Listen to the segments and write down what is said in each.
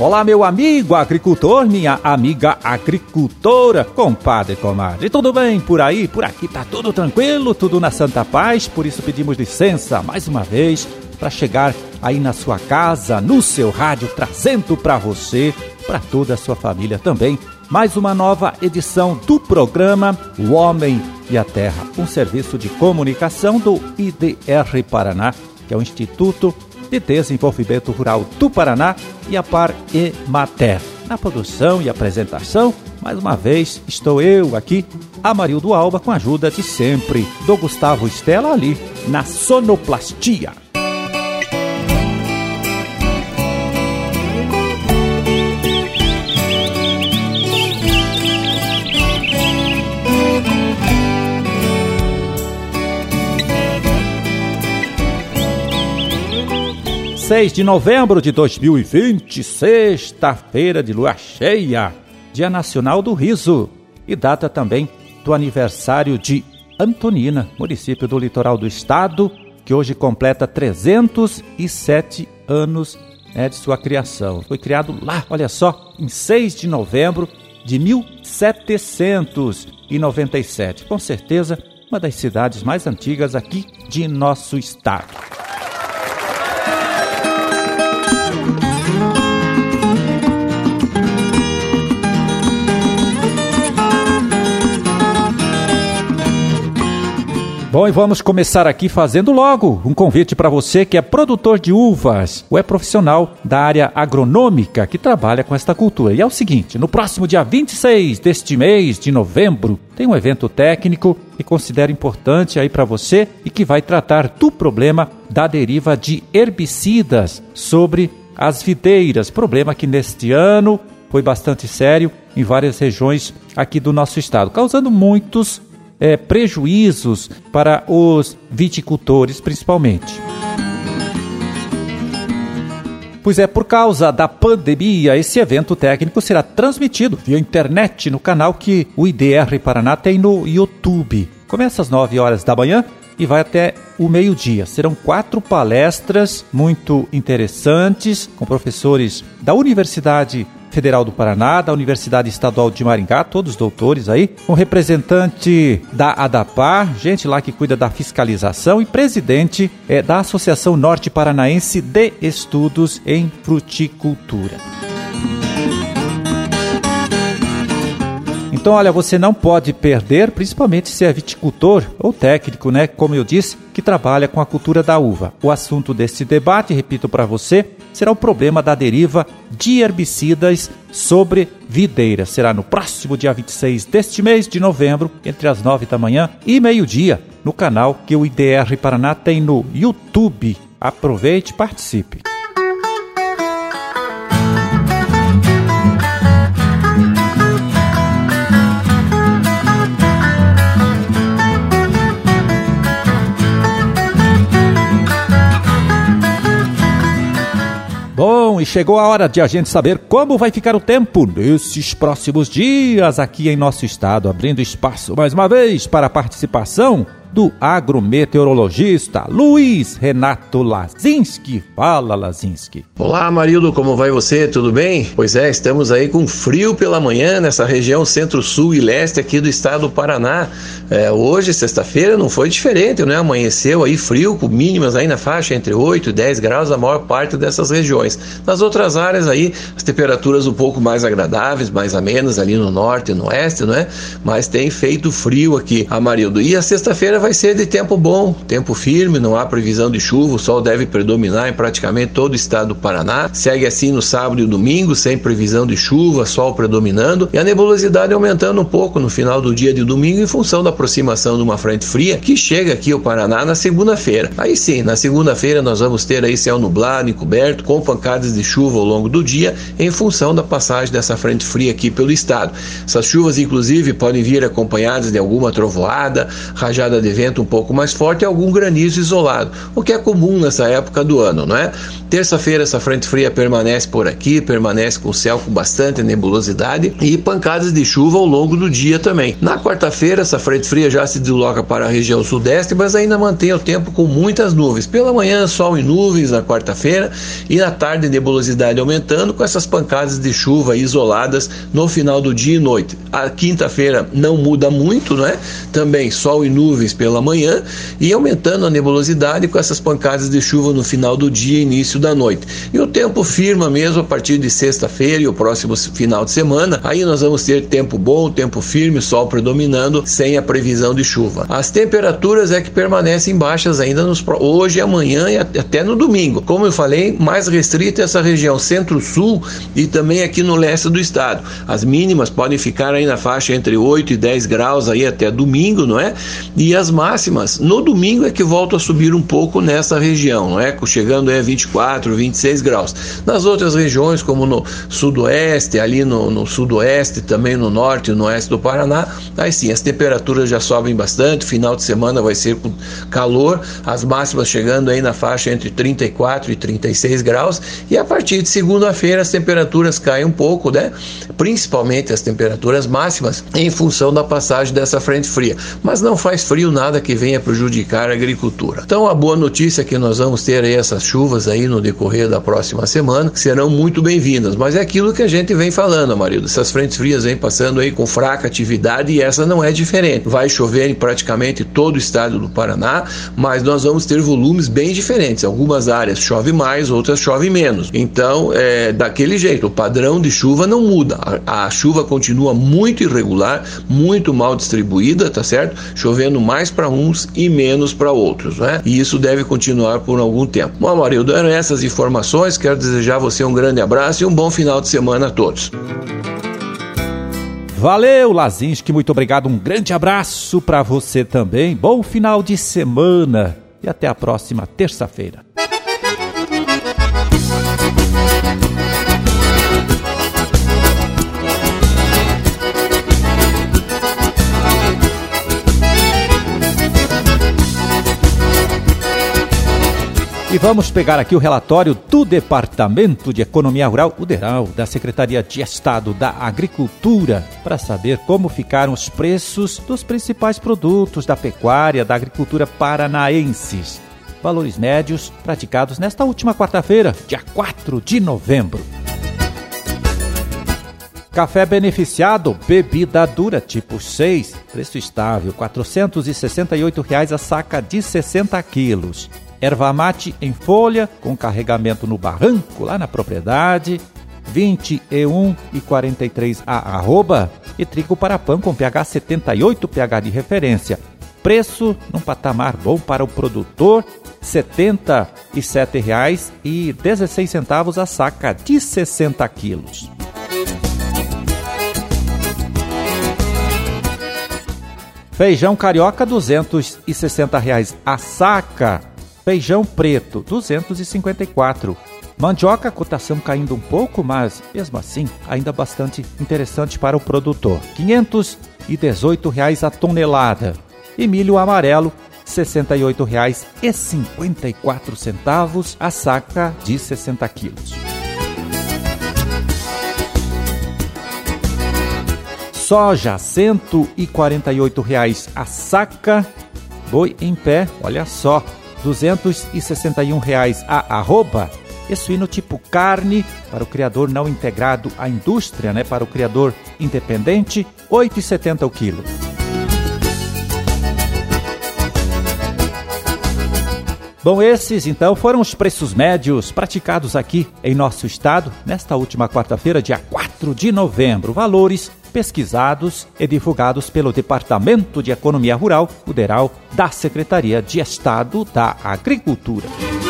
Olá, meu amigo agricultor, minha amiga agricultora, compadre, comadre. Tudo bem por aí? Por aqui tá tudo tranquilo, tudo na santa paz. Por isso pedimos licença mais uma vez para chegar aí na sua casa, no seu rádio, trazendo para você, para toda a sua família também, mais uma nova edição do programa O Homem e a Terra, um serviço de comunicação do IDR Paraná, que é o Instituto de Desenvolvimento Rural do Paraná e a Par Emater. Na produção e apresentação, mais uma vez, estou eu aqui, Amarildo Alba, com a ajuda de sempre do Gustavo Estela ali na sonoplastia. 6 de novembro de 2020, sexta-feira de lua cheia, Dia Nacional do Riso e data também do aniversário de Antonina, município do litoral do estado, que hoje completa 307 anos né, de sua criação. Foi criado lá, olha só, em 6 de novembro de 1797. Com certeza, uma das cidades mais antigas aqui de nosso estado. Bom, e vamos começar aqui fazendo logo um convite para você que é produtor de uvas ou é profissional da área agronômica que trabalha com esta cultura. E é o seguinte: no próximo dia 26 deste mês de novembro, tem um evento técnico que considero importante aí para você e que vai tratar do problema da deriva de herbicidas sobre as videiras. Problema que neste ano foi bastante sério em várias regiões aqui do nosso estado, causando muitos é, prejuízos para os viticultores, principalmente. Pois é, por causa da pandemia, esse evento técnico será transmitido via internet no canal que o IDR Paraná tem no YouTube. Começa às 9 horas da manhã e vai até o meio-dia. Serão quatro palestras muito interessantes com professores da Universidade Federal do Paraná, da Universidade Estadual de Maringá, todos doutores aí, um representante da ADAPAR, gente lá que cuida da fiscalização e presidente é, da Associação Norte Paranaense de Estudos em Fruticultura. Então, olha, você não pode perder, principalmente se é viticultor ou técnico, né? Como eu disse, que trabalha com a cultura da uva. O assunto desse debate, repito para você, será o problema da deriva de herbicidas sobre videiras. Será no próximo dia 26 deste mês de novembro, entre as 9 da manhã e meio-dia, no canal que o IDR Paraná tem no YouTube. Aproveite e participe. E chegou a hora de a gente saber como vai ficar o tempo nesses próximos dias aqui em nosso estado, abrindo espaço mais uma vez para a participação do agrometeorologista Luiz Renato Lazinski. Fala, Lazinski. Olá, Marildo, como vai você? Tudo bem? Pois é, estamos aí com frio pela manhã nessa região centro-sul e leste aqui do estado do Paraná. É, hoje, sexta-feira, não foi diferente, né? Amanheceu aí frio, com mínimas aí na faixa entre 8 e 10 graus, a maior parte dessas regiões. Nas outras áreas aí, as temperaturas um pouco mais agradáveis, mais amenas ali no norte e no oeste, não é? Mas tem feito frio aqui, Amarildo. E a sexta-feira vai ser de tempo bom, tempo firme, não há previsão de chuva, o sol deve predominar em praticamente todo o estado do Paraná. Segue assim no sábado e domingo, sem previsão de chuva, sol predominando e a nebulosidade aumentando um pouco no final do dia de domingo em função da aproximação de uma frente fria que chega aqui ao Paraná na segunda-feira. Aí sim, na segunda-feira nós vamos ter aí céu nublado, encoberto, com pancadas de chuva ao longo do dia em função da passagem dessa frente fria aqui pelo estado. Essas chuvas, inclusive, podem vir acompanhadas de alguma trovoada, rajada de de vento um pouco mais forte e algum granizo isolado, o que é comum nessa época do ano, não é? Terça-feira essa frente fria permanece por aqui, permanece com o céu com bastante nebulosidade e pancadas de chuva ao longo do dia também. Na quarta-feira essa frente fria já se desloca para a região sudeste, mas ainda mantém o tempo com muitas nuvens. Pela manhã sol e nuvens na quarta-feira e na tarde nebulosidade aumentando com essas pancadas de chuva isoladas no final do dia e noite. A quinta-feira não muda muito, não é? Também sol e nuvens pela manhã e aumentando a nebulosidade com essas pancadas de chuva no final do dia e início da noite. E o tempo firma mesmo a partir de sexta-feira e o próximo final de semana. Aí nós vamos ter tempo bom, tempo firme, sol predominando, sem a previsão de chuva. As temperaturas é que permanecem baixas ainda nos hoje, amanhã e até no domingo. Como eu falei, mais restrita essa região centro-sul e também aqui no leste do estado. As mínimas podem ficar aí na faixa entre 8 e 10 graus aí até domingo, não é? E as máximas no domingo é que voltam a subir um pouco nessa região, não é? Chegando a 24, 26 graus. Nas outras regiões, como no sudoeste, ali no, no sudoeste, também no norte e no oeste do Paraná, aí sim, as temperaturas já sobem bastante, final de semana vai ser com calor, as máximas chegando aí na faixa entre 34 e 36 graus, e a partir de segunda-feira as temperaturas caem um pouco, né? Principalmente as temperaturas máximas, em função da passagem dessa frente fria. Mas não faz frio que venha prejudicar a agricultura. Então a boa notícia é que nós vamos ter aí essas chuvas aí no decorrer da próxima semana, que serão muito bem-vindas. Mas é aquilo que a gente vem falando, Amarildo. Essas frentes frias vêm passando aí com fraca atividade e essa não é diferente. Vai chover em praticamente todo o estado do Paraná, mas nós vamos ter volumes bem diferentes. Algumas áreas chove mais, outras chove menos. Então, é daquele jeito, o padrão de chuva não muda. A, a chuva continua muito irregular, muito mal distribuída, tá certo? Chovendo mais para uns e menos para outros, né? E isso deve continuar por algum tempo. Bom, Amarildo, eram essas informações. Quero desejar a você um grande abraço e um bom final de semana a todos. Valeu, Lazinski, muito obrigado. Um grande abraço para você também. Bom final de semana e até a próxima terça-feira. Vamos pegar aqui o relatório do Departamento de Economia Rural, o DERAL, da Secretaria de Estado da Agricultura, para saber como ficaram os preços dos principais produtos da pecuária da agricultura paranaenses. Valores médios praticados nesta última quarta-feira, dia 4 de novembro. Café beneficiado, bebida dura tipo 6, preço estável, R$ 468,00 a saca de 60 quilos erva mate em folha, com carregamento no barranco, lá na propriedade, 20 E1 e 43 A arroba, e trigo para pão com pH 78 pH de referência. Preço num patamar bom para o produtor, R$ 77,16 a saca de 60 quilos. Feijão carioca 260 reais a saca. Feijão preto, 254. Mandioca, cotação caindo um pouco, mas mesmo assim ainda bastante interessante para o produtor. 518 reais a tonelada. E milho amarelo, R$ 68,54 a saca de 60 quilos. Soja, 148 reais a saca. Boi em pé, olha só, 261 reais a arroba. E suíno tipo carne para o criador não integrado à indústria, né? Para o criador independente, 8,70 o quilo. Bom, esses então foram os preços médios praticados aqui em nosso estado nesta última quarta-feira, dia 4 de novembro. Valores pesquisados e divulgados pelo Departamento de Economia Rural, o DERAL, da Secretaria de Estado da Agricultura.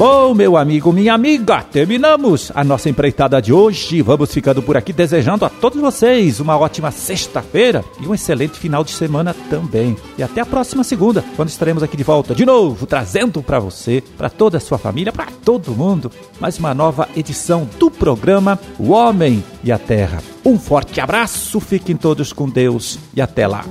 Bom, meu amigo, minha amiga, terminamos a nossa empreitada de hoje. Vamos ficando por aqui desejando a todos vocês uma ótima sexta-feira e um excelente final de semana também. E até a próxima segunda, quando estaremos aqui de volta de novo, trazendo para você, para toda a sua família, para todo mundo, mais uma nova edição do programa O Homem e a Terra. Um forte abraço, fiquem todos com Deus e até lá.